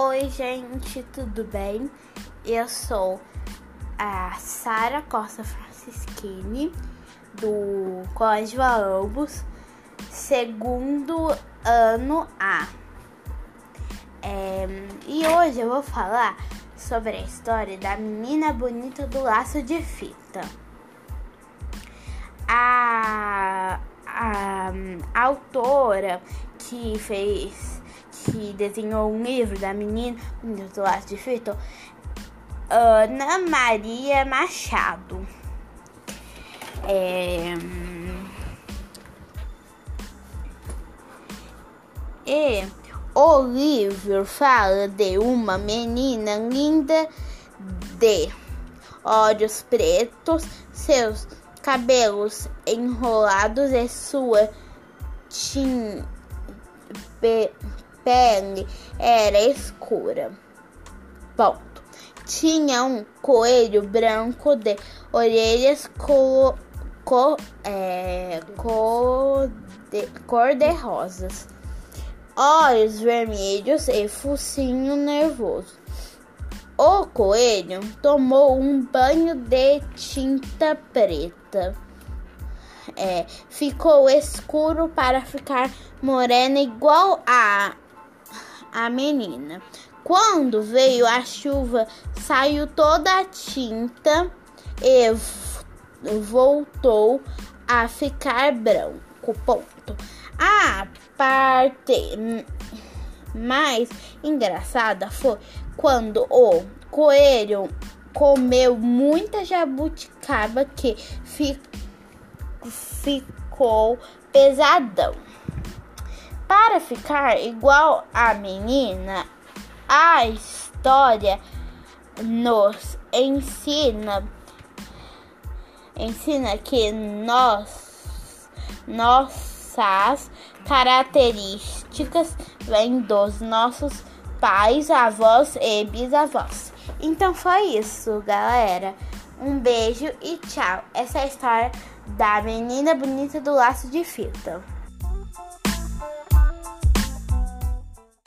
Oi, gente, tudo bem? Eu sou a Sara Costa Francisquini, do Colégio Ambos, segundo ano A. É, e hoje eu vou falar sobre a história da menina bonita do laço de fita. A, a, a autora que fez que desenhou um livro da menina do laço de fita, Ana Maria Machado. É... E o livro fala de uma menina linda de olhos pretos, seus cabelos enrolados e sua tinta pele era escura. Ponto. Tinha um coelho branco de orelhas co, co, é, cor, de, cor de rosas, olhos vermelhos e focinho nervoso. O coelho tomou um banho de tinta preta. É, ficou escuro para ficar morena igual a a menina. Quando veio a chuva, saiu toda a tinta e voltou a ficar branco. Ponto. A parte mais engraçada foi quando o coelho comeu muita jabuticaba que ficou pesadão. Para ficar igual a menina, a história nos ensina ensina que nós nossas características vêm dos nossos pais, avós e bisavós. Então foi isso, galera. Um beijo e tchau. Essa é a história da menina bonita do laço de fita.